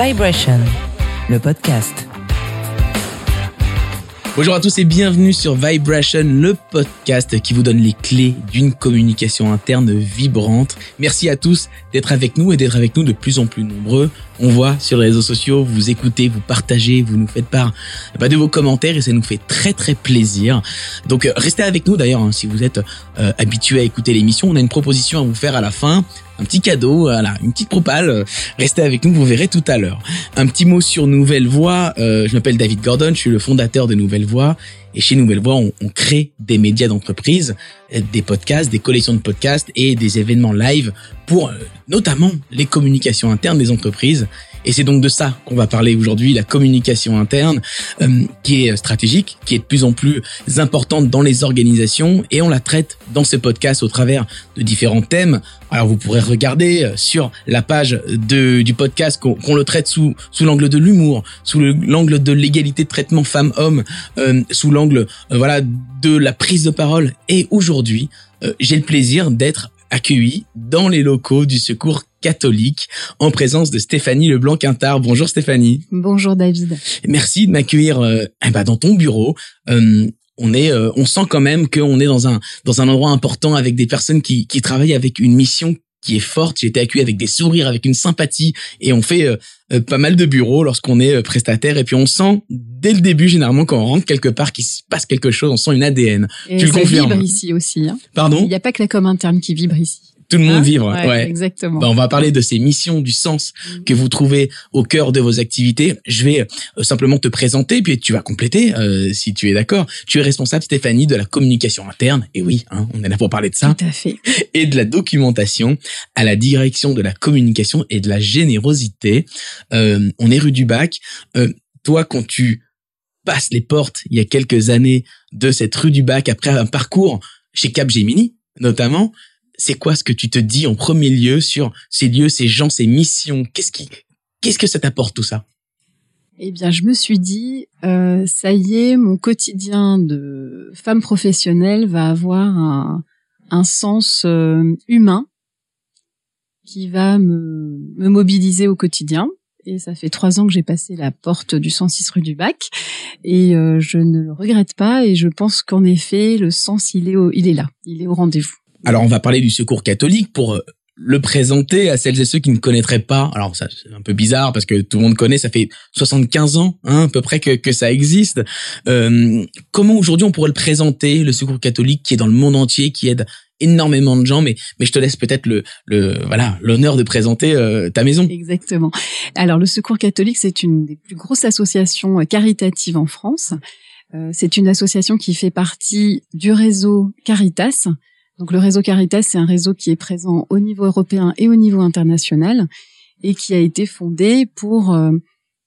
Vibration, le podcast. Bonjour à tous et bienvenue sur Vibration, le podcast qui vous donne les clés d'une communication interne vibrante. Merci à tous d'être avec nous et d'être avec nous de plus en plus nombreux. On voit sur les réseaux sociaux, vous écoutez, vous partagez, vous nous faites part bah, de vos commentaires et ça nous fait très très plaisir. Donc euh, restez avec nous d'ailleurs hein, si vous êtes euh, habitué à écouter l'émission. On a une proposition à vous faire à la fin un petit cadeau, voilà, une petite propale. Restez avec nous, vous verrez tout à l'heure. Un petit mot sur Nouvelle Voix. Euh, je m'appelle David Gordon, je suis le fondateur de Nouvelle Voix. Et chez Nouvelle Voix, on, on crée des médias d'entreprise, des podcasts, des collections de podcasts et des événements live pour notamment les communications internes des entreprises. Et c'est donc de ça qu'on va parler aujourd'hui, la communication interne, euh, qui est stratégique, qui est de plus en plus importante dans les organisations, et on la traite dans ce podcast au travers de différents thèmes. Alors vous pourrez regarder sur la page de, du podcast qu'on le traite sous, sous l'angle de l'humour, sous l'angle de l'égalité de traitement femmes-hommes, euh, sous l'angle euh, voilà de la prise de parole. Et aujourd'hui, j'ai le plaisir d'être accueilli dans les locaux du Secours catholique en présence de Stéphanie Leblanc-Quintard. Bonjour Stéphanie. Bonjour David. Merci de m'accueillir euh, eh ben, dans ton bureau. Euh, on est, euh, on sent quand même qu'on est dans un dans un endroit important avec des personnes qui qui travaillent avec une mission qui est forte. J'ai été accueilli avec des sourires, avec une sympathie, et on fait pas mal de bureaux lorsqu'on est prestataire. Et puis on sent dès le début, généralement, quand on rentre quelque part, qu'il se passe quelque chose. On sent une ADN. Et tu le confirmes vibre ici aussi. Hein. Pardon? Il n'y a pas que la com interne qui vibre ici. Tout le monde Hein vivre, ouais, ouais. Exactement. Bah, on va parler de ces missions, du sens que vous trouvez au cœur de vos activités. Je vais euh, simplement te présenter, puis tu vas compléter euh, si tu es d'accord. Tu es responsable, Stéphanie, de la communication interne. Et oui, hein, on est là pour parler de ça. Tout à fait. Et de la documentation à la direction de la communication et de la générosité. Euh, on est rue du Bac. Euh, toi, quand tu passes les portes il y a quelques années de cette rue du Bac après un parcours chez Capgemini, notamment, c'est quoi ce que tu te dis en premier lieu sur ces lieux, ces gens, ces missions? Qu'est-ce qui, qu'est-ce que ça t'apporte tout ça? Eh bien, je me suis dit, euh, ça y est, mon quotidien de femme professionnelle va avoir un, un sens euh, humain qui va me, me mobiliser au quotidien. Et ça fait trois ans que j'ai passé la porte du 106 rue du Bac et euh, je ne le regrette pas et je pense qu'en effet le sens il est au, il est là, il est au rendez-vous. Alors on va parler du secours catholique pour euh, le présenter à celles et ceux qui ne connaîtraient pas. Alors ça c'est un peu bizarre parce que tout le monde connaît, ça fait 75 ans hein, à peu près que, que ça existe. Euh, comment aujourd'hui on pourrait le présenter, le secours catholique qui est dans le monde entier, qui aide énormément de gens, mais mais je te laisse peut-être le le voilà l'honneur de présenter euh, ta maison. Exactement. Alors le Secours catholique, c'est une des plus grosses associations caritatives en France. Euh, c'est une association qui fait partie du réseau Caritas. Donc le réseau Caritas, c'est un réseau qui est présent au niveau européen et au niveau international et qui a été fondé pour euh,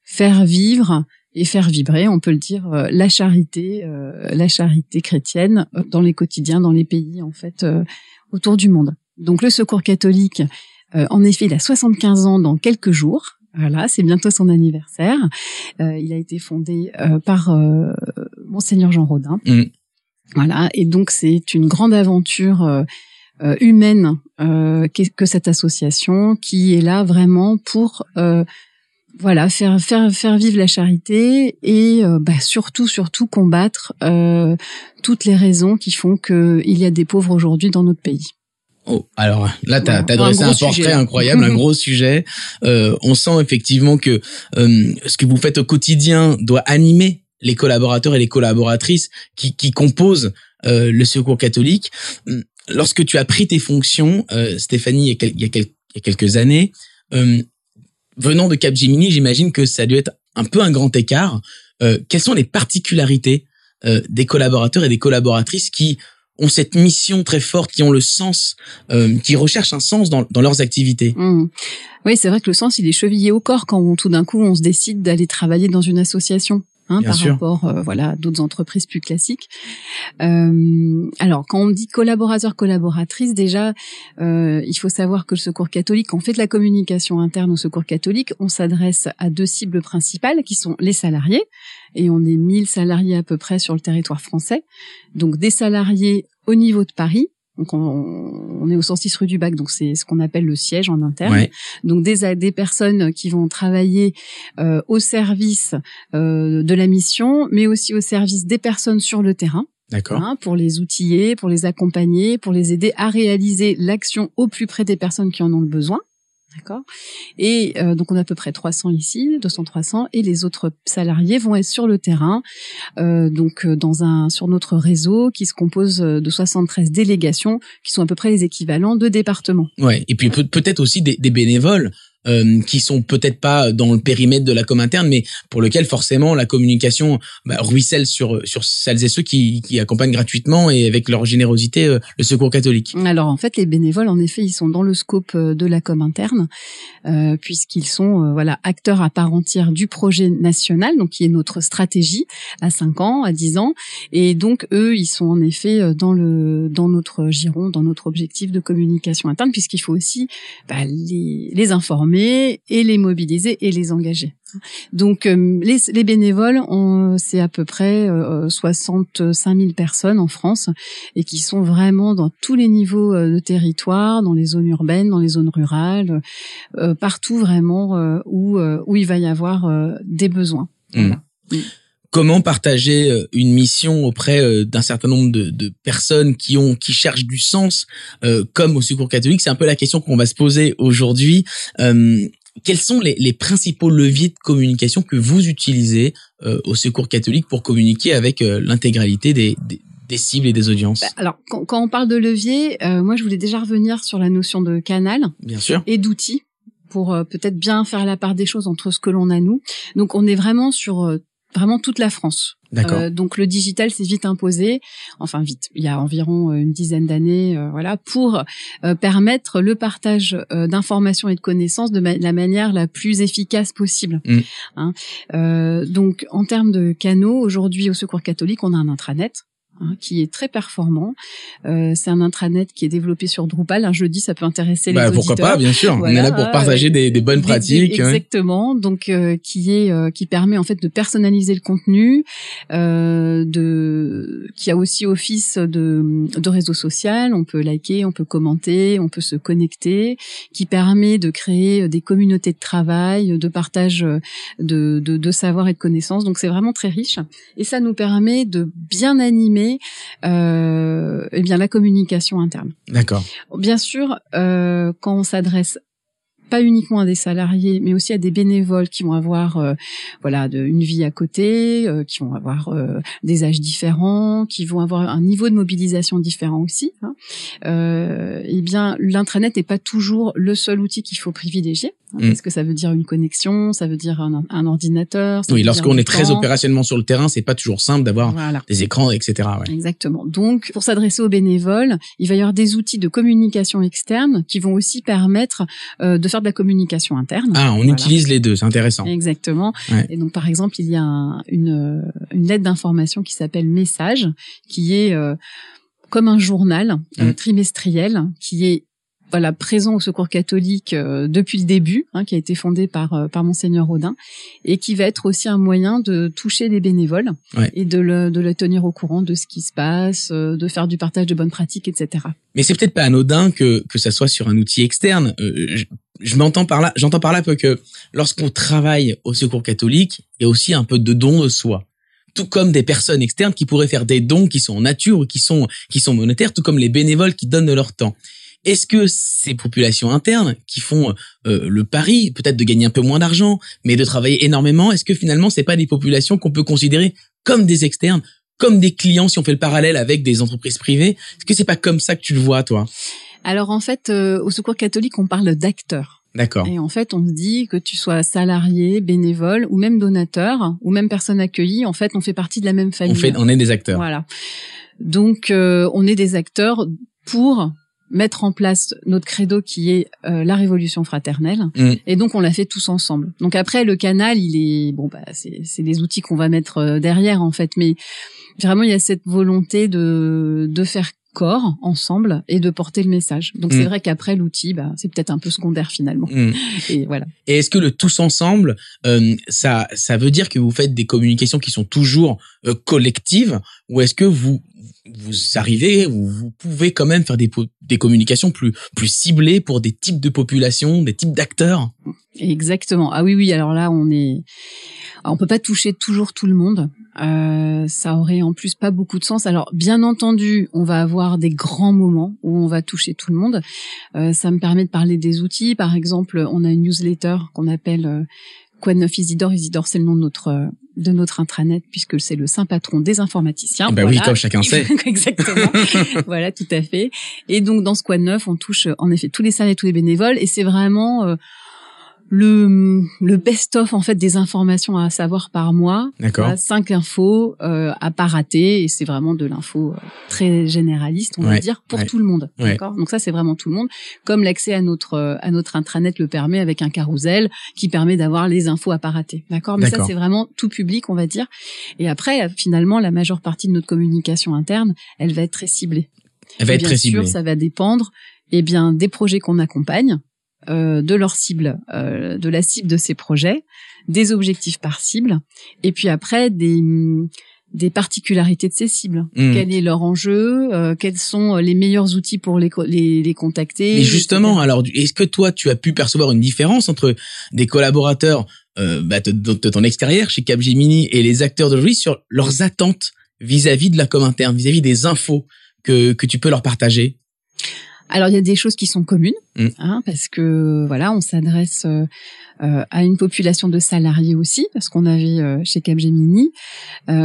faire vivre et faire vibrer, on peut le dire, euh, la charité, euh, la charité chrétienne dans les quotidiens, dans les pays en fait autour du monde. Donc le Secours catholique, en effet, il a 75 ans dans quelques jours. Voilà, c'est bientôt son anniversaire. Il a été fondé par monseigneur Jean Rodin. Mm. Voilà, et donc c'est une grande aventure euh, euh, humaine euh, que cette association qui est là vraiment pour euh, voilà faire faire faire vivre la charité et euh, bah, surtout surtout combattre euh, toutes les raisons qui font que il y a des pauvres aujourd'hui dans notre pays. Oh, alors là, t'as Voilà, as dressé un portrait sujet. incroyable, un gros sujet. Euh, on sent effectivement que euh, ce que vous faites au quotidien doit animer les collaborateurs et les collaboratrices qui, qui composent euh, le Secours catholique. Hum, Lorsque tu as pris tes fonctions, euh, Stéphanie, il y a, quel- il y a quelques années, euh, venant de Capgemini, j'imagine que ça a dû être un peu un grand écart. Euh, quelles sont les particularités euh, des collaborateurs et des collaboratrices qui ont cette mission très forte, qui ont le sens, euh, qui recherchent un sens dans, dans leurs activités? Mmh. Oui, c'est vrai que le sens, il est chevillé au corps quand tout d'un coup on se décide d'aller travailler dans une association. Hein, par sûr. rapport euh, voilà à d'autres entreprises plus classiques. Euh, alors quand on dit collaborateur collaboratrice déjà euh, il faut savoir que le Secours catholique quand on fait de la communication interne au Secours catholique on s'adresse à deux cibles principales qui sont les salariés et on est 1000 salariés à peu près sur le territoire français donc des salariés au niveau de Paris Donc on, est au 106 rue du Bac, donc c'est ce qu'on appelle le siège en interne. Donc des des personnes qui vont travailler euh, au service euh, de la mission, mais aussi au service des personnes sur le terrain. D'accord. Hein, pour les outiller, pour les accompagner, pour les aider à réaliser l'action au plus près des personnes qui en ont le besoin. D'accord? Et euh, donc on a à peu près 300 ici, 200 300 et les autres salariés vont être sur le terrain euh, donc euh, dans un sur notre réseau qui se compose de 73 délégations qui sont à peu près les équivalents de départements. Ouais, et puis peut-être aussi des, des bénévoles euh, qui sont peut-être pas dans le périmètre de la com interne, mais pour lequel forcément la communication bah, ruisselle sur sur celles et ceux qui, qui accompagnent gratuitement et avec leur générosité euh, le Secours catholique. Alors en fait, les bénévoles, en effet, ils sont dans le scope euh, de la com interne, euh, puisqu'ils sont euh, voilà acteurs à part entière du projet national, donc qui est notre stratégie à 5 ans, à 10 ans, et donc eux, ils sont en effet dans le dans notre giron, dans notre objectif de communication interne, puisqu'il faut aussi bah, les les informer et les mobiliser et les engager. Donc euh, les, les, bénévoles, c'est à peu près 65 euh, 000 personnes en France et qui sont vraiment dans tous les niveaux euh, de territoire, dans les zones urbaines, dans les zones rurales, partout vraiment où où il va y avoir des besoins. Mmh. Mmh comment partager euh, une mission auprès euh, d'un certain nombre de, de, personnes qui ont qui cherchent du sens euh, comme au Secours catholique c'est un peu la question qu'on va se poser aujourd'hui quels sont les, les, principaux leviers de communication que vous utilisez au Secours catholique pour communiquer avec l'intégralité des, des, des, cibles et des audiences? Bah, Alors, quand, quand, on parle de levier, moi, je voulais déjà revenir sur la notion de canal Bien sûr. et d'outils pour peut-être bien faire la part des choses entre ce que l'on a nous. Donc, on est vraiment sur vraiment toute la France. Euh, donc le digital s'est vite imposé, enfin vite, il y a environ euh, une dizaine d'années, euh, voilà, pour permettre le partage d'informations et de connaissances de la manière la plus efficace possible. Mm. Hein. donc en termes de canaux, aujourd'hui au Secours catholique, on a un intranet Hein, qui est très performant. Euh, c'est un intranet qui est développé sur Drupal. Un jeudi, ça peut intéresser les bah, Pourquoi pas, bien sûr. On est là pour partager des, des bonnes pratiques. exactement. Donc, euh, qui est euh, qui permet en fait de personnaliser le contenu, euh, de qui a aussi office de de réseau social. On peut liker, on peut commenter, on peut se connecter, qui permet de créer des communautés de travail, de partage de de, de savoir et de connaissances. Donc, c'est vraiment très riche et ça nous permet de bien animer euh, eh bien la communication interne. D'accord. Bien sûr, euh, quand on s'adresse pas uniquement à des salariés, mais aussi à des bénévoles qui vont avoir euh, voilà de, une vie à côté, euh, qui vont avoir euh, des âges différents, qui vont avoir un niveau de mobilisation différent aussi. Hein. eh bien, l'intranet n'est pas toujours le seul outil qu'il faut privilégier. Hein, mm. Parce que ça veut dire une connexion, ça veut dire un, un ordinateur. oui, lorsqu'on est très opérationnellement sur le terrain, c'est pas toujours simple d'avoir des écrans, etc. Ouais. Exactement. Donc, pour s'adresser aux bénévoles, il va y avoir des outils de communication externe qui vont aussi permettre de faire de la communication interne. Ah, on utilise les deux, c'est intéressant. Exactement. Et donc, par exemple, il y a une, une lettre d'information qui s'appelle Message, qui est euh, comme un journal euh, mmh. trimestriel, qui est voilà présent au Secours catholique euh, depuis le début, hein, qui a été fondé par euh, par monseigneur Audin, et qui va être aussi un moyen de toucher les bénévoles et de le, de le tenir au courant de ce qui se passe, euh, de faire du partage de bonnes pratiques, etc. Mais c'est peut-être pas anodin que que ça soit sur un outil externe. je, je m'entends par là, j'entends par là que lorsqu'on travaille au Secours catholique, il y a aussi un peu de don de soi tout comme des personnes externes qui pourraient faire des dons qui sont en nature ou qui sont qui sont monétaires, tout comme les bénévoles qui donnent de leur temps. Est-ce que ces populations internes qui font euh, le pari, peut-être de gagner un peu moins d'argent, mais de travailler énormément, est-ce que finalement c'est pas des populations qu'on peut considérer comme des externes, comme des clients si on fait le parallèle avec des entreprises privées? Est-ce que c'est pas comme ça que tu le vois, toi? Alors en fait, euh, au Secours catholique, on parle d'acteurs. D'accord. Et en fait, on se dit que tu sois salarié, bénévole ou même donateur ou même personne accueillie, en fait, on fait partie de la même famille. On fait, on est des acteurs. Voilà. Donc, euh, on est des acteurs pour mettre en place notre credo qui est euh, la révolution fraternelle mm. et donc on l'a fait tous ensemble donc après le canal il est bon bah c'est c'est des outils qu'on va mettre euh, derrière en fait mais vraiment il y a cette volonté de de faire corps ensemble et de porter le message. Donc c'est mm. vrai qu'après l'outil, bah, c'est peut-être un peu secondaire finalement. Mm. Et voilà. Et est-ce que le tous ensemble, euh, ça, ça veut dire que vous faites des communications qui sont toujours euh, collectives, ou est-ce que vous vous arrivez, vous, pouvez quand même faire des, communications plus plus ciblées pour des types de populations, des types d'acteurs. Exactement. Ah oui, oui. Alors là, on est, on peut pas toucher toujours tout le monde. Euh, ça aurait en plus pas beaucoup de sens. Alors bien entendu, on va avoir des grands moments où on va toucher tout le monde. Euh, ça me permet de parler des outils. Par exemple, on a une newsletter qu'on appelle euh, Quoi de neuf Isidore? Isidore, c'est le nom de notre euh, de notre intranet puisque c'est le saint patron des informaticiens. Ben oui, comme chacun sait. Exactement. voilà, tout à fait. Et donc dans de neuf, on touche en effet tous les salariés, tous les bénévoles, et c'est vraiment euh, le, le best-of en fait des informations à savoir par mois. D'accord. Cinq infos euh, à pas rater et c'est vraiment de l'info euh, très généraliste, on va dire, pour tout le monde. D'accord? Donc ça c'est vraiment tout le monde. Comme l'accès à notre euh, à notre intranet le permet avec un carrousel qui permet d'avoir les infos à pas rater. D'accord? Mais ça c'est vraiment tout public, on va dire. Et après finalement la majeure partie de notre communication interne, elle va être très ciblée. Elle va être très ciblée. Sûr, ça va dépendre eh bien des projets qu'on accompagne euh, de leur cible, euh, de la cible de ces projets, des objectifs par cible, et puis après des des particularités de ces cibles. Hmm. Quel est leur enjeu euh, Quels sont les meilleurs outils pour les, les, les contacter Mais justement, alors, est-ce que toi, tu as pu percevoir une différence entre des collaborateurs bah, de, ton extérieur chez Capgemini et les acteurs d'aujourd'hui sur leurs attentes vis-à-vis de la com interne, vis-à-vis des infos que, que tu peux leur partager? Alors il y a des choses qui sont communes, mm. hein, parce que voilà, on s'adresse euh, euh, à une population de salariés aussi, parce qu'on avait euh, chez Capgemini,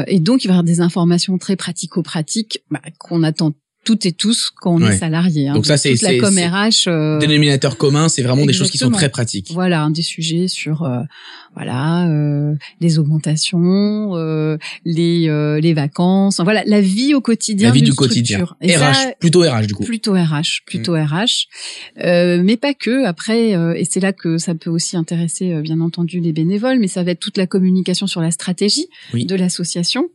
et donc il va y avoir des informations très pratico-pratiques bah, qu'on attend toutes et tous quand on est salarié. Hein. Donc ça, c'est la com RH. Euh... Dénominateur commun, c'est vraiment des choses qui sont très pratiques. Voilà, des sujets sur euh, voilà euh, les augmentations, euh, les euh, les vacances, voilà la vie au quotidien. La vie du quotidien. Et RH, plutôt RH du coup. Plutôt RH, plutôt RH, mm. mais pas que. Après, et c'est là que ça peut aussi intéresser bien entendu les bénévoles, mais ça va être toute la communication sur la stratégie de l'association,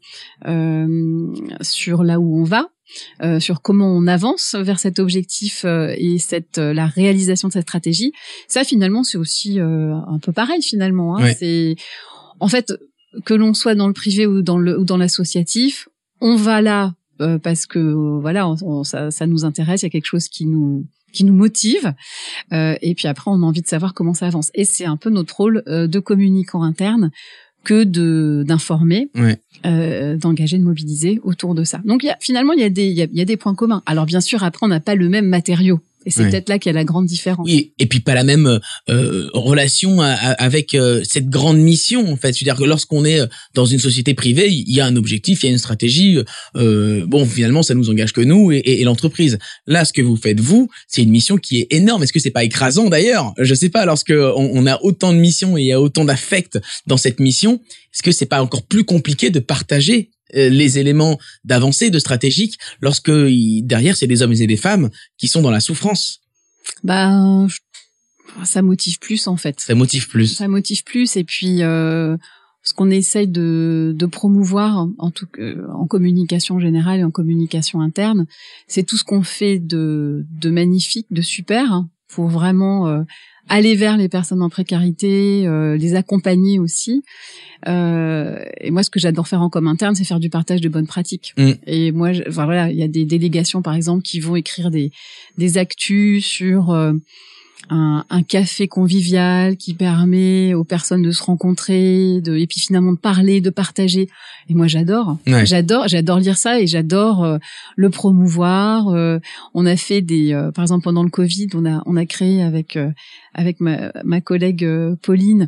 sur là où on va euh, sur comment on avance vers cet objectif euh, et cette euh, la réalisation de cette stratégie. Ça finalement c'est aussi un peu pareil finalement. Hein. C'est en fait que l'on soit dans le privé ou dans le ou dans l'associatif, on va là parce que voilà ça, ça nous intéresse, il y a quelque chose qui nous qui nous motive. Euh, et puis après, on a envie de savoir comment ça avance. Et c'est un peu notre rôle de communicant interne que de d'informer, euh, d'engager, de mobiliser autour de ça. Donc y a, finalement, il y a des il y a, y a, des points communs. Alors bien sûr, après, on n'a pas le même matériau. Et c'est peut-être là qu'il y a la grande différence. Oui, et puis pas la même euh, relation avec euh, cette grande mission en fait. C'est-à-dire que lorsqu'on est dans une société privée, il y a un objectif, il y a une stratégie. Euh, bon, finalement, ça nous engage que nous et, et, l'entreprise. Là, ce que vous faites vous, c'est une mission qui est énorme. Est-ce que c'est pas écrasant d'ailleurs? Je sais pas. Lorsque on, on, a autant de missions et il y a autant d'affect dans cette mission, est-ce que c'est pas encore plus compliqué de partager euh, les éléments d'avancée, de stratégique, lorsque derrière c'est des hommes et des femmes qui sont dans la souffrance. Bah, ça motive plus en fait. Ça motive plus. Ça motive plus et puis euh, ce qu'on essaye de, de promouvoir en tout en communication générale et en communication interne, c'est tout ce qu'on fait de, de magnifique, de super hein, pour vraiment euh, aller vers les personnes en précarité, euh, les accompagner aussi. Euh, et moi, ce que j'adore faire en com interne, c'est faire du partage de bonnes pratiques. Mm. Et moi, je, voilà, il y a des délégations, par exemple, qui vont écrire des des actus sur euh, un, un, café convivial qui permet aux personnes de se rencontrer, de, et puis finalement de parler, de partager. Et moi, j'adore, j'adore, j'adore lire ça et j'adore euh, le promouvoir. Euh, on a fait des, euh, par exemple pendant le Covid, on a on a créé avec avec ma, ma collègue Pauline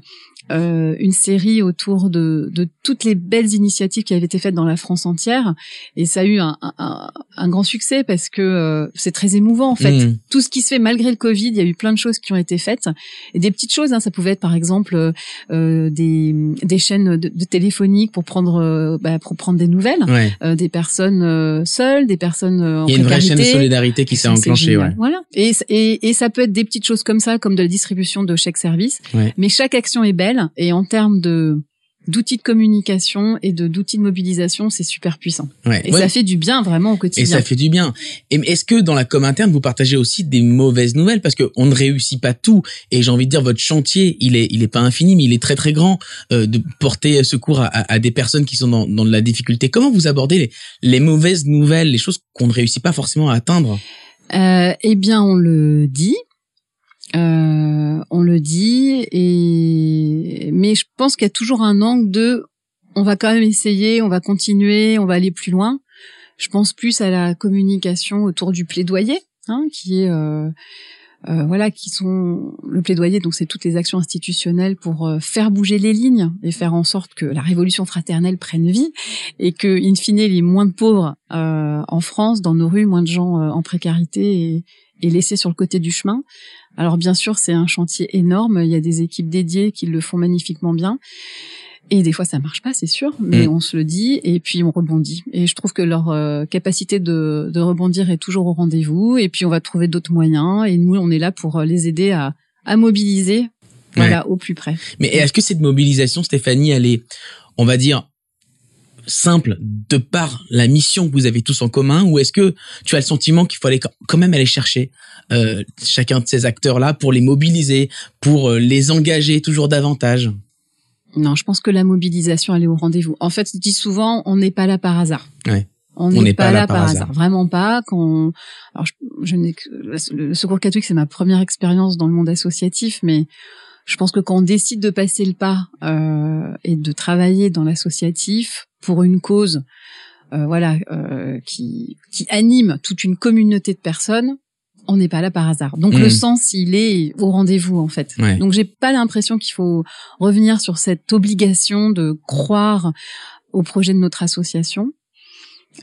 euh, une série autour de, de, toutes les belles initiatives qui avaient été faites dans la France entière. Et ça a eu un, un, un grand succès parce que euh, c'est très émouvant en fait. Mmh. Tout ce qui se fait malgré le Covid, il y a eu plein de choses qui ont été faites. Et des petites choses, hein, ça pouvait être par exemple euh, des, des chaînes de, de téléphoniques pour prendre euh, bah, pour prendre des nouvelles, euh, des personnes seules, des personnes en Il y a une vraie chaîne de solidarité qui s'est enclenchée. Ouais. Voilà. Et, et, et ça peut être des petites choses comme ça, comme de la distribution de chèques services. Mais chaque action est belle et en termes de d'outils de communication et de d'outils de mobilisation, c'est super puissant. Ouais. Et Ouais. ça fait du bien vraiment au Et quotidien. ça fait du bien. Et est-ce que dans la com interne, vous partagez aussi des mauvaises nouvelles? Parce que on ne réussit pas tout. Et j'ai envie de dire, votre chantier, il est, il est pas infini, mais il est très très grand euh, de porter secours à, à- à des personnes qui sont dans, dans de la difficulté. Comment vous abordez les, les mauvaises nouvelles, les choses qu'on ne réussit pas forcément à atteindre? Euh, eh bien, on le dit. Euh, on le dit et mais je pense qu'il y a toujours un angle de on va quand même essayer, on va continuer, on va aller plus loin. Je pense plus à la communication autour du plaidoyer, hein, qui est euh, euh, voilà, qui sont le plaidoyer. Donc c'est toutes les actions institutionnelles pour euh, faire bouger les lignes et faire en sorte que la révolution fraternelle prenne vie et que, in fine, il moins de pauvres en France, dans nos rues, moins de gens en précarité et, et laissés sur le côté du chemin. Alors bien sûr, c'est un chantier énorme. Il y a des équipes dédiées qui le font magnifiquement bien. Et des fois, ça marche pas, c'est sûr, mais Mm. on se le dit et puis on rebondit. Et je trouve que leur euh, capacité de, de rebondir est toujours au rendez-vous. Et puis on va trouver d'autres moyens. Et nous, on est là pour euh, les aider à, à mobiliser, voilà, au plus près. Mais est-ce que cette mobilisation, Stéphanie, elle est, on va dire, simple de par la mission que vous avez tous en commun, ou est-ce que tu as le sentiment qu'il faut aller quand même aller chercher euh, chacun de ces acteurs-là pour les mobiliser, pour euh, les engager toujours davantage? Non, je pense que la mobilisation, elle est au rendez-vous. En fait, je dis souvent, on n'est pas là par hasard. Ouais. On n'est pas, là par hasard. Vraiment pas. Quand on- alors je, je n'ai que le secours catholique, c'est ma première expérience dans le monde associatif, mais je pense que quand on décide de passer le pas euh, et de travailler dans l'associatif pour une cause, euh, voilà, euh, qui qui anime toute une communauté de personnes, on n'est pas là par hasard. Donc le sens, il est au rendez-vous en fait. Ouais. Donc j'ai pas l'impression qu'il faut revenir sur cette obligation de croire au projet de notre association.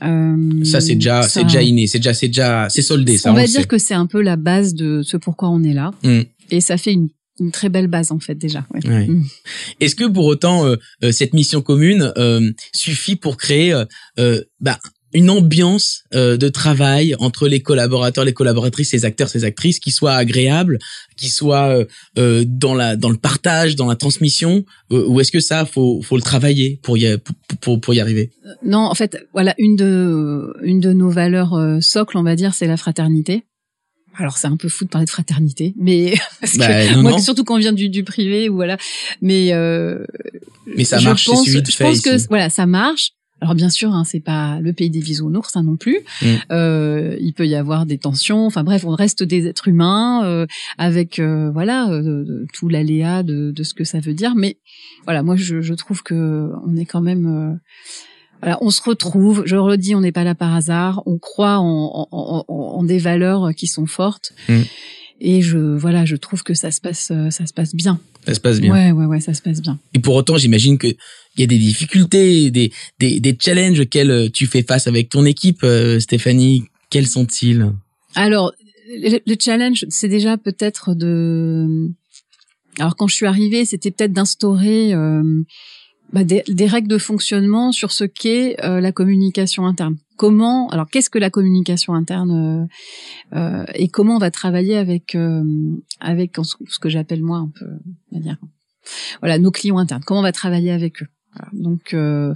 Euh, Ça, c'est déjà, c'est déjà inné, c'est déjà, c'est déjà, c'est soldé. Ça, on on va dire sait. que c'est un peu la base de ce pourquoi on est là. Mm. Et ça fait une, une très belle base en fait déjà. ouais. Ouais. Mm. Est-ce que pour autant euh, euh, cette mission commune euh, suffit pour créer euh, euh, bah, une ambiance euh, de travail entre les collaborateurs, les collaboratrices, les acteurs, ces actrices qui soit agréable, qui soit dans la dans le partage, dans la transmission, ou est-ce que ça faut faut le travailler pour y pour, pour, pour y arriver? Non, en fait, voilà, une de une de nos valeurs euh, socles, on va dire, c'est la fraternité. Alors c'est un peu fou de parler de fraternité, mais parce que Bah, non, moi, non. surtout quand on vient du, du privé ou voilà, mais euh, Mais ça je marche pense, je pense que ici. voilà, ça marche. Alors bien sûr, hein, c'est pas le pays des bisounours hein, non plus. Mm. Euh, il peut y avoir des tensions. Enfin bref, on reste des êtres humains euh, avec euh, voilà euh, tout l'aléa de, de ce que ça veut dire. Mais voilà, moi je, je trouve que on est quand même euh, voilà, on se retrouve. Je le redis, on n'est pas là par hasard. On croit en, en, en, en des valeurs qui sont fortes. Mm. Et je voilà, je trouve que ça se passe euh, ça se passe bien. Ça se passe bien. Ouais ouais ouais, ça se passe bien. Et pour autant, j'imagine que il y a des difficultés, des des, des challenges auxquels euh, tu fais face avec ton équipe, euh, Stéphanie. Quels sont-ils? Alors, le, le challenge, c'est déjà peut-être de. Alors, quand je suis arrivée, c'était peut-être d'instaurer euh, bah, des, des règles de fonctionnement sur ce qu'est euh, la communication interne. Comment Alors, qu'est-ce que la communication interne euh, euh, et comment on va travailler avec euh, avec ce que j'appelle moi un peu, on voilà, nos clients internes. Comment on va travailler avec eux Voilà. Donc euh,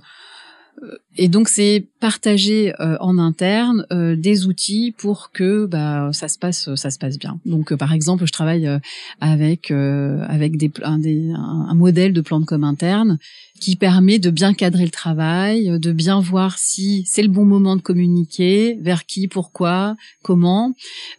et donc c'est partager euh, en interne euh, des outils pour que bah ça se passe ça se passe bien. Donc euh, par exemple, je travaille euh, avec euh, avec des, un, des un modèle de plan de com interne qui permet de bien cadrer le travail, euh, de bien voir si c'est le bon moment de communiquer, vers qui, pourquoi, comment.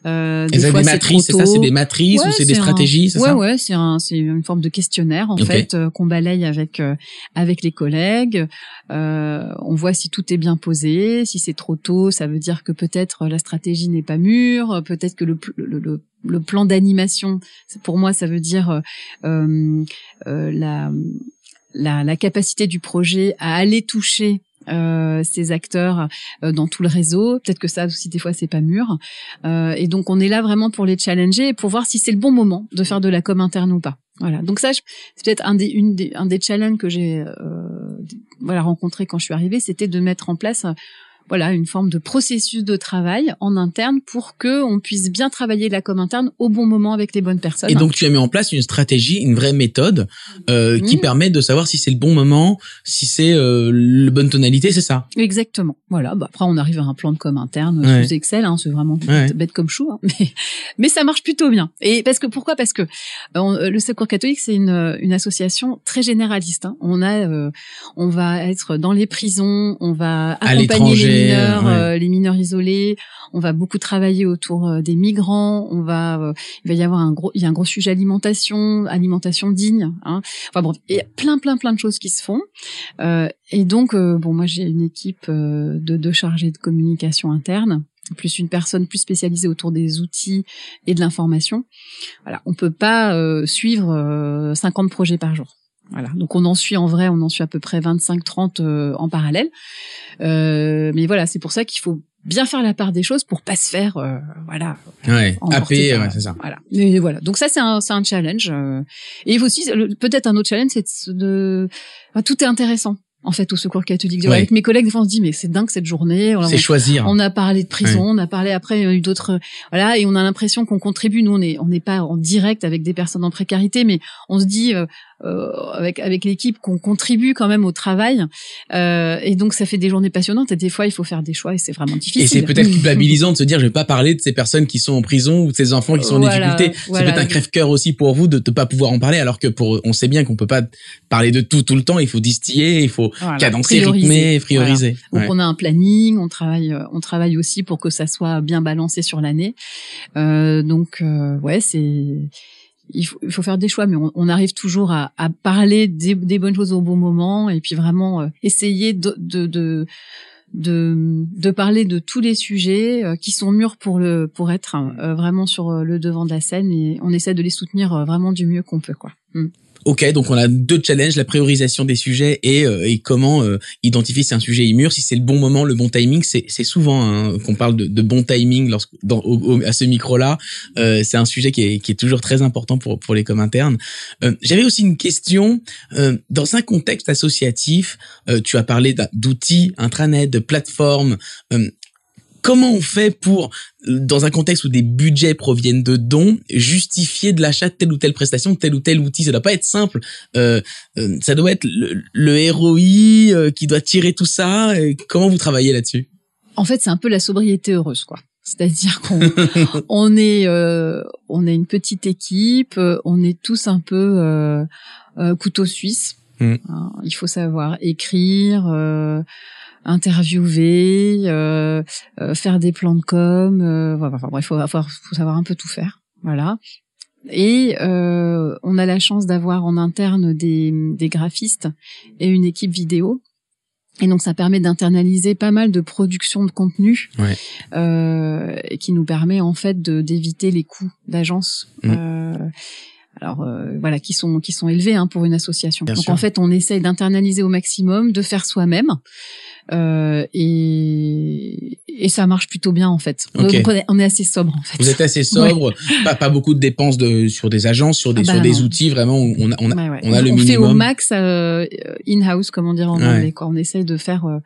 Euh, ça, fois, des c'est matrices, c'est trop ça, c'est des matrices Ouais, ou c'est des stratégies, c'est ouais, ça Ouais, c'est un, c'est une forme de questionnaire en fait euh, qu'on balaye avec euh, avec les collègues. Euh, on voit si tout est bien posé. Si c'est trop tôt, ça veut dire que peut-être la stratégie n'est pas mûre. Peut-être que le le, le, le plan d'animation, pour moi, ça veut dire euh, euh, la, la la capacité du projet à aller toucher euh, ces acteurs euh, dans tout le réseau. Peut-être que ça aussi des fois c'est pas mûr. Euh, et donc on est là vraiment pour les challenger et pour voir si c'est le bon moment de faire de la com interne ou pas. Voilà. Donc ça, c'est peut-être un des, une des, un des challenges que j'ai euh, voilà rencontré quand je suis arrivée, c'était de mettre en place voilà une forme de processus de travail en interne pour que on puisse bien travailler la com interne au bon moment avec les bonnes personnes. Et donc tu as mis en place une stratégie, une vraie méthode euh, qui Mhm. permet de savoir si c'est le bon moment, si c'est euh, le bonne tonalité, c'est ça? Exactement. Voilà. Bah, après, on arrive à un plan de com interne Ouais. sous Excel. Hein, c'est vraiment Ouais. bête comme chou, hein, mais mais ça marche plutôt bien. Et parce que pourquoi? Parce que euh, le Secours catholique, c'est une une association très généraliste. hein. On a, euh, on va être dans les prisons, on va À accompagner l'étranger, les mineurs, ouais. euh, les mineurs isolés. On va beaucoup travailler autour euh, des migrants. On va, euh, il va y avoir un gros, il y a un gros sujet alimentation, alimentation digne. Hein. Enfin bon, il y a plein plein plein de choses qui se font. Euh, et donc, euh, bon, moi j'ai une équipe euh, de deux chargés de communication interne, plus une personne plus spécialisée autour des outils et de l'information. Voilà, on peut pas euh, suivre euh, 50 projets par jour. Voilà, donc on en suit en vrai, on en suit à peu près 25-30 euh, en parallèle. Euh, mais voilà, c'est pour ça qu'il faut bien faire la part des choses pour pas se faire, euh, voilà, Ouais. emporter AP, par- ouais, c'est ça. Voilà. Et voilà. Donc ça, c'est un, c'est un challenge. euh. Et il faut aussi, peut-être un autre challenge, c'est de, enfin, tout est intéressant. En fait, au secours catholique. Ouais. Avec mes collègues, des fois, on se dit, mais c'est dingue cette journée. On- C'est choisir. on a parlé de prison, on a parlé après, il y a eu d'autres, voilà, et on a l'impression qu'on contribue. Nous, on est, on n'est pas en direct avec des personnes en précarité, mais on se dit euh, avec avec l'équipe qu'on contribue quand même au travail. Euh, et donc, ça fait des journées passionnantes. Et des fois, il faut faire des choix, et c'est vraiment difficile. Et c'est peut-être culpabilisant de se dire, je vais pas parler de ces personnes qui sont en prison ou de ces enfants qui sont en difficulté. voilà. C'est peut-être un crève-cœur aussi pour vous de ne pas pouvoir en parler, alors que pour, on sait bien qu'on peut pas parler de tout tout le temps. Il faut distiller, il faut Voilà, cadencer, prioriser. rythmer, prioriser. Donc Ouais. on a un planning, on travaille, euh, on travaille aussi pour que ça soit bien balancé sur l'année. Euh, donc euh, ouais, c'est il faut, il faut faire des choix, mais on, on arrive toujours à, à parler des, des bonnes choses au bon moment et puis vraiment euh, essayer de, de, de de, de parler de tous les sujets euh, qui sont mûrs pour le pour être euh, vraiment sur euh, le devant de la scène et on essaie de les soutenir euh, vraiment du mieux qu'on peut quoi. Mm. Ok, donc on a deux challenges, la priorisation des sujets et, euh, et comment euh, identifier si un sujet est mûr, si c'est le bon moment, le bon timing. C'est, souvent hein, qu'on parle de, de bon timing lorsque, dans, au- au- à ce micro-là. Euh, c'est un sujet qui est, qui est toujours très important pour, pour les com internes. J'avais aussi une question. Dans un contexte associatif, tu as parlé d'outils, intranet, de plateformes. Comment on fait pour, dans un contexte où des budgets proviennent de dons, justifier de l'achat de telle ou telle prestation, de tel ou tel outil? Ça doit pas être simple. Euh, euh, ça doit être le, le ROI euh, qui doit tirer tout ça. Et comment vous travaillez là-dessus? En fait, c'est un peu la sobriété heureuse, quoi. C'est-à-dire qu'on on est euh, on est une petite équipe, euh, on est tous un peu euh, euh, couteau suisse. Mm. Hein, il faut savoir écrire, euh, interviewer, euh, euh, faire des plans de com. Euh, voilà, enfin, bref, il faut, avoir- faut savoir un peu tout faire. Voilà. Et euh, on a la chance d'avoir en interne des, des graphistes et une équipe vidéo. Et donc ça permet d'internaliser pas mal de production de contenu Ouais. euh, qui nous permet en fait d'éviter les coûts d'agence. Mm. Euh, alors euh, voilà, qui sont qui sont élevés hein, pour une association. Bien Donc sûr. en fait, on essaye d'internaliser au maximum, de faire soi-même, euh, et et ça marche plutôt bien en fait. Donc on est, on est assez sobre en fait. Vous êtes assez sobre, pas, pas beaucoup de dépenses de, sur des agences, sur des, Ah bah sur des outils. Vraiment, on a, on a, Ouais, ouais. on a le fait au minimum. max euh, in-house, comme on dirait en anglais. Quoi. On essaye de faire euh,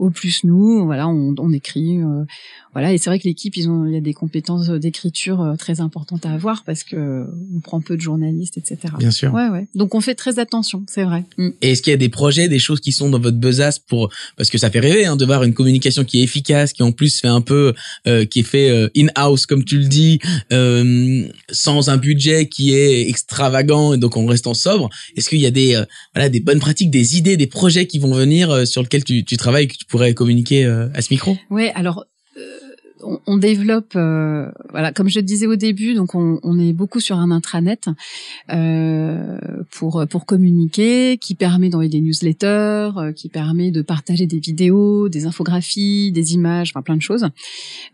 au plus nous. Voilà, on, on écrit. euh, voilà, et c'est vrai que l'équipe, ils ont, il y a des compétences d'écriture euh, très importantes à avoir parce que euh, on prend peu de journalistes, etc. Bien sûr. Ouais, ouais. Donc on fait très attention, c'est vrai. Mm. Et est-ce qu'il y a des projets, des choses qui sont dans votre besace pour parce que ça fait rêver hein, de voir une communication qui est efficace, qui en plus fait un peu, euh, qui est fait euh, in-house comme tu le dis, euh, sans un budget qui est extravagant et donc en restant sobre. Est-ce qu'il y a des euh, voilà des bonnes pratiques, des idées, des projets qui vont venir euh, sur lesquels tu, tu travailles et que tu pourrais communiquer euh, à ce micro? Ouais, alors on, développe, euh, voilà, comme je disais au début, donc on, est beaucoup sur un intranet euh, pour pour communiquer, qui permet d'envoyer des newsletters, euh, qui permet de partager des vidéos, des infographies, des images, enfin plein de choses.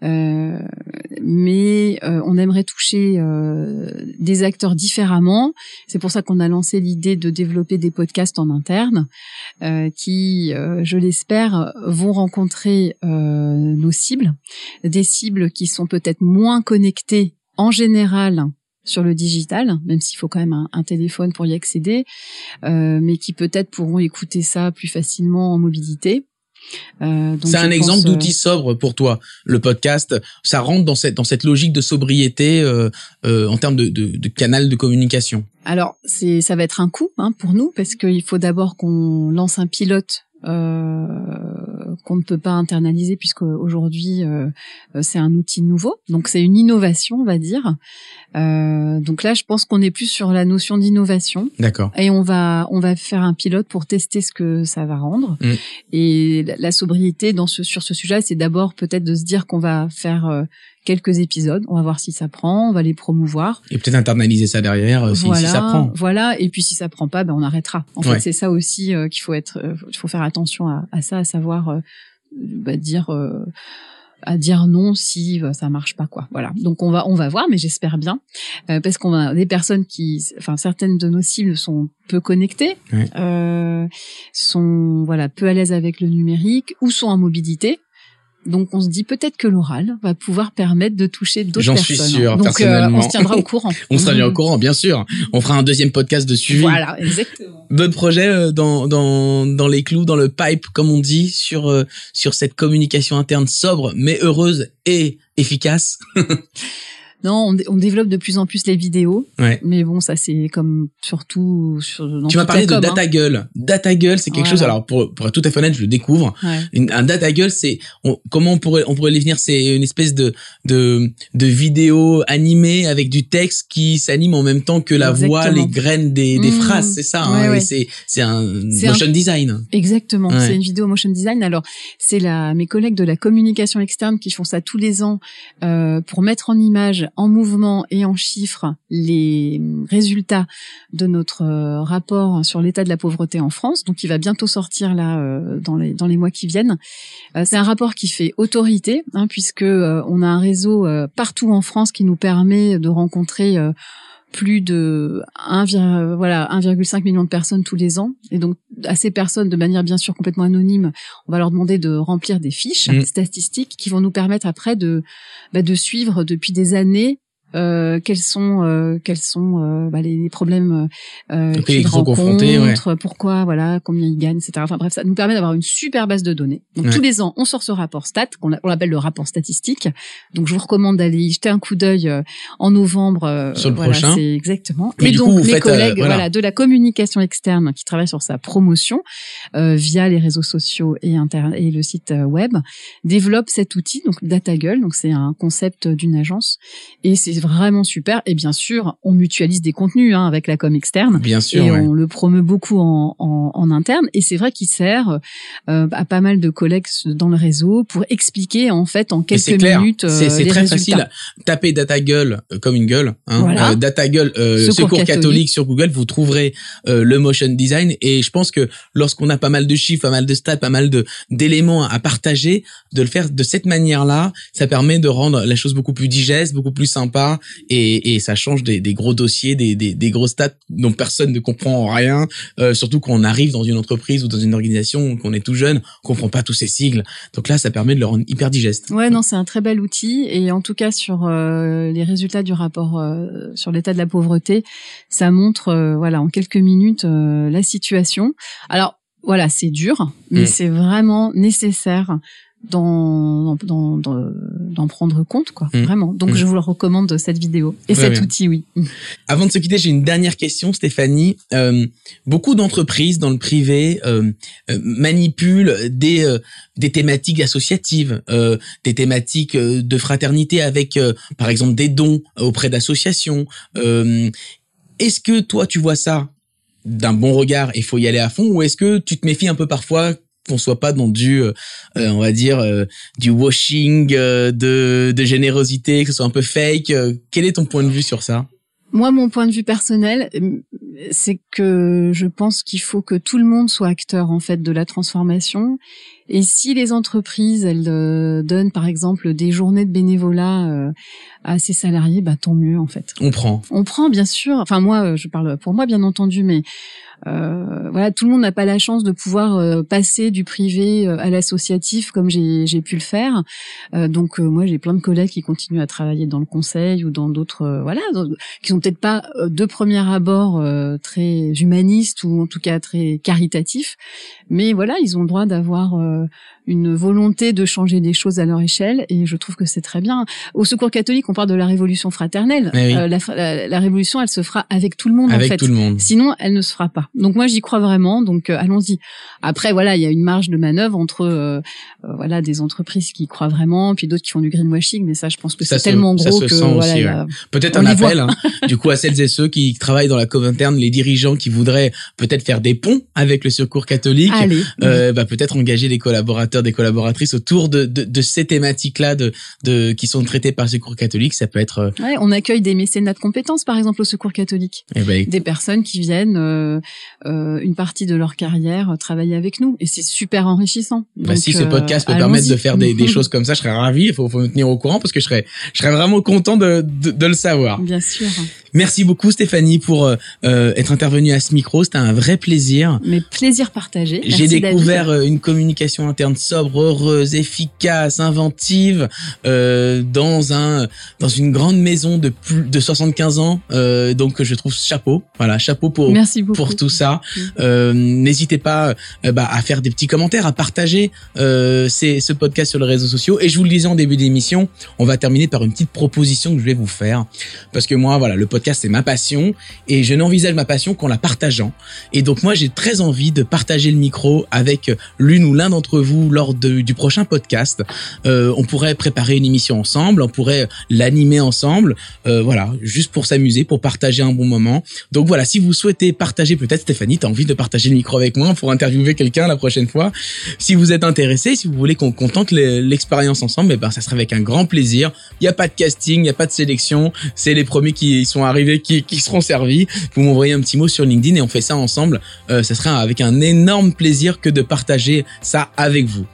Euh, mais on aimerait toucher des acteurs différemment. C'est pour ça qu'on a lancé l'idée de développer des podcasts en interne qui, je l'espère, vont rencontrer nos cibles, cibles qui sont peut-être moins connectées en général sur le digital, même s'il faut quand même un, un téléphone pour y accéder, euh, mais qui peut-être pourront écouter ça plus facilement en mobilité. Euh, c'est un exemple euh, d'outil sobre pour toi. Le podcast, ça rentre dans cette dans cette logique de sobriété euh, en termes de, de, de canal de communication. Alors, c'est ça va être un coût hein, pour nous parce qu'il faut d'abord qu'on lance un pilote qu'on ne peut pas internaliser puisque aujourd'hui euh, c'est un outil nouveau. Donc c'est une innovation, on va dire. Euh, donc là, je pense qu'on est plus sur la notion d'innovation. D'accord. Et on va on va faire un pilote pour tester ce que ça va rendre. Mm. Et la, la sobriété dans ce sur ce sujet, c'est d'abord peut-être de se dire qu'on va faire euh, quelques épisodes, on va voir si ça prend, on va les promouvoir. Et peut-être internaliser ça derrière euh, si, voilà, si ça prend. Voilà, et puis si ça prend pas, ben on arrêtera. En Ouais. fait, c'est ça aussi euh, qu'il faut être, euh, il faut faire attention à, à ça, à savoir euh, bah, dire à dire non si euh, ça marche pas quoi. Voilà. Donc on va on va voir, mais j'espère bien parce qu'on a des personnes qui, enfin certaines de nos cibles sont peu connectées, Ouais. euh, sont voilà peu à l'aise avec le numérique ou sont en mobilité. Donc on se dit peut-être que l'oral va pouvoir permettre de toucher d'autres J'en personnes. suis sûr, Donc euh, personnellement. on se tiendra au courant. On sera bien au courant, bien sûr. On fera un deuxième podcast de suivi. Voilà, exactement. D'autres projets euh, dans, dans, dans les clous, dans le pipe, comme on dit, sur, euh, sur cette communication interne sobre, mais heureuse et efficace. Non, on, on développe de plus en plus les vidéos, Ouais. mais bon, ça c'est comme surtout sur. Dans Tu m'as parlé de com, hein. data gueule. Data gueule, c'est quelque Voilà. chose. Alors pour pour être tout à fait honnête, je le découvre. Ouais. Une- un data gueule, c'est on- comment on pourrait on pourrait les venir. C'est une espèce de de de vidéo animée avec du texte qui s'anime en même temps que la voix, les graines des des Mmh. phrases. C'est ça. Ouais, hein, c'est c'est un motion design. Exactement, c'est une vidéo motion design. Alors, c'est la mes collègues de la communication externe qui font ça tous les ans euh, pour mettre en image, en mouvement et en chiffres les résultats de notre euh, rapport sur l'état de la pauvreté en France. Donc, il va bientôt sortir là euh, dans les dans les mois qui viennent. Euh, c'est un rapport qui fait autorité, hein, puisque on a un réseau partout en France qui nous permet de rencontrer plus de 1, vir- voilà 1,5 million de personnes tous les ans et donc à ces personnes de manière bien sûr complètement anonyme on va leur demander de remplir des fiches Mm. statistiques qui vont nous permettre après de bah, de suivre depuis des années euh, quels sont euh, quels sont euh, bah, les, les problèmes euh, qu'ils ouais. rencontrent, pourquoi voilà combien ils gagnent etc enfin bref ça nous permet d'avoir une super base de données donc Ouais. tous les ans on sort ce rapport stat qu'on l'a- on l'appelle le rapport statistique donc je vous recommande d'aller y jeter un coup d'œil euh, en novembre Sur le voilà, prochain. c'est exactement Mais et du donc coup, mes faites, collègues voilà. voilà. de la communication externe qui travaillent sur sa promotion euh, via les réseaux sociaux et inter et le site web développent cet outil donc DataGull donc c'est un concept d'une agence et c'est vraiment super et bien sûr on mutualise des contenus hein, avec la com externe Bien sûr. et ouais. on le promeut beaucoup en, en, en interne et c'est vrai qu'il sert euh, à pas mal de collègues dans le réseau pour expliquer en fait en quelques minutes euh, c'est très résultats. facile. Tapez data gueule euh, comme une gueule, hein, Voilà. euh, data gueule euh, Secours secours, catholique. catholique sur Google, vous trouverez euh, le motion design. Et je pense que lorsqu'on a pas mal de chiffres, pas mal de stats, pas mal de d'éléments à partager, de le faire de cette manière-là, ça permet de rendre la chose beaucoup plus digeste, beaucoup plus sympa, et, et ça change des, des gros dossiers, des, des, des gros stats dont personne ne comprend rien. euh, surtout quand on arrive dans une entreprise ou dans une organisation, qu'on est tout jeune, on comprend pas tous ces sigles. Donc là, ça permet de le rendre hyper digeste. Ouais, non, c'est un très bel outil et en tout cas sur euh, les résultats du rapport euh, sur l'état de la pauvreté, ça montre voilà en quelques minutes la situation. Alors voilà, c'est dur, mais Mm. c'est vraiment nécessaire d'en d'en d'en- prendre compte quoi, Mm. vraiment. Donc Mm. je vous le recommande cette vidéo et Très cet bien. outil, oui. Avant de se quitter, j'ai une dernière question, Stéphanie. Euh, beaucoup d'entreprises dans le privé euh, euh, manipulent des euh, des thématiques associatives, des thématiques de fraternité avec, par exemple, des dons auprès d'associations. Est-ce que toi, tu vois ça d'un bon regard et faut y aller à fond, ou est-ce que tu te méfies un peu parfois qu'on soit pas dans du, euh, euh, on va dire, euh, du washing euh, de, de générosité, que ce soit un peu fake. euh, quel est ton point de vue sur ça? Moi, mon point de vue personnel, euh, c'est que je pense qu'il faut que tout le monde soit acteur en fait de la transformation. Et si les entreprises, elles euh, donnent par exemple des journées de bénévolat euh, à ses salariés, bah tant mieux en fait. On prend. On prend bien sûr. Enfin moi, je parle pour moi bien entendu, mais euh, voilà, tout le monde n'a pas la chance de pouvoir euh, passer du privé euh, à l'associatif comme j'ai pu le faire. donc moi, j'ai plein de collègues qui continuent à travailler dans le conseil ou dans d'autres, voilà, qui sont peut-être pas de premier abord très humanistes ou en tout cas très caritatifs, mais voilà, ils ont le droit d'avoir une volonté de changer des choses à leur échelle et je trouve que c'est très bien. Au Secours catholique, on parle de la révolution fraternelle. la, la, révolution, elle se fera avec tout le monde avec en fait. Tout le monde. Sinon, elle ne se fera pas. Donc moi j'y crois vraiment. Donc euh, allons-y. Après voilà, il y a une marge de manœuvre entre euh, euh, voilà des entreprises qui croient vraiment, puis d'autres qui font du greenwashing. Mais ça, je pense que c'est tellement gros que voilà. Peut-être un appel hein, du coup à celles et ceux qui travaillent dans la com interne, les dirigeants qui voudraient peut-être faire des ponts avec le Secours catholique, euh, bah, peut-être engager des collaborateurs, des collaboratrices autour de, de, de ces thématiques-là de, de qui sont traitées par le Secours catholique. Ça peut être. Ouais, on accueille des mécénats de compétences par exemple au Secours catholique. Eh ben, des personnes qui viennent euh, une partie de leur carrière euh, travailler avec nous et c'est super enrichissant. Bah, si ce euh, podcast peut permettre de faire des, des, choses comme ça, je serais ravi. Il faut, faut me tenir au courant parce que je serais, je serais vraiment content de, de, de le savoir. Bien sûr. Merci beaucoup Stéphanie pour euh, être intervenue à ce micro. C'était un vrai plaisir. Mais plaisir partagé. J'ai découvert une communication interne sobre, heureuse, efficace, inventive euh, dans un dans une grande maison de plus de 75 ans. Euh, donc je trouve chapeau. Voilà, chapeau pour pour tout ça. Euh, N'hésitez pas bah, à faire des petits commentaires, à partager ce podcast sur les réseaux sociaux. Et je vous le disais en début d'émission, on va terminer par une petite proposition que je vais vous faire. Parce que moi, voilà, le podcast, c'est ma passion. Et je n'envisage ma passion qu'en la partageant. Et donc moi, j'ai très envie de partager le micro avec l'une ou l'un d'entre vous lors de, du prochain podcast. Euh, on pourrait préparer une émission ensemble, on pourrait l'animer ensemble. Euh, voilà, juste pour s'amuser, pour partager un bon moment. Donc voilà, si vous souhaitez partager, peut-être Stéphanie, t'as envie de partager le micro avec moi pour interviewer quelqu'un la prochaine fois. Si vous êtes intéressé, si vous voulez qu'on tente l'expérience ensemble, eh ben ça sera avec un grand plaisir. Il n'y a pas de casting, il n'y a pas de sélection. C'est les premiers qui sont arrivés qui, qui seront servis. Vous m'envoyez un petit mot sur LinkedIn et on fait ça ensemble. Euh, ça sera avec un énorme plaisir que de partager ça avec vous.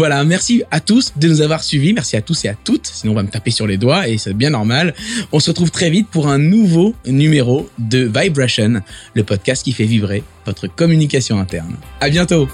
Voilà, merci à tous de nous avoir suivis, merci à tous et à toutes, sinon on va me taper sur les doigts et c'est bien normal. On se retrouve très vite pour un nouveau numéro de Vibration, le podcast qui fait vibrer votre communication interne. À bientôt!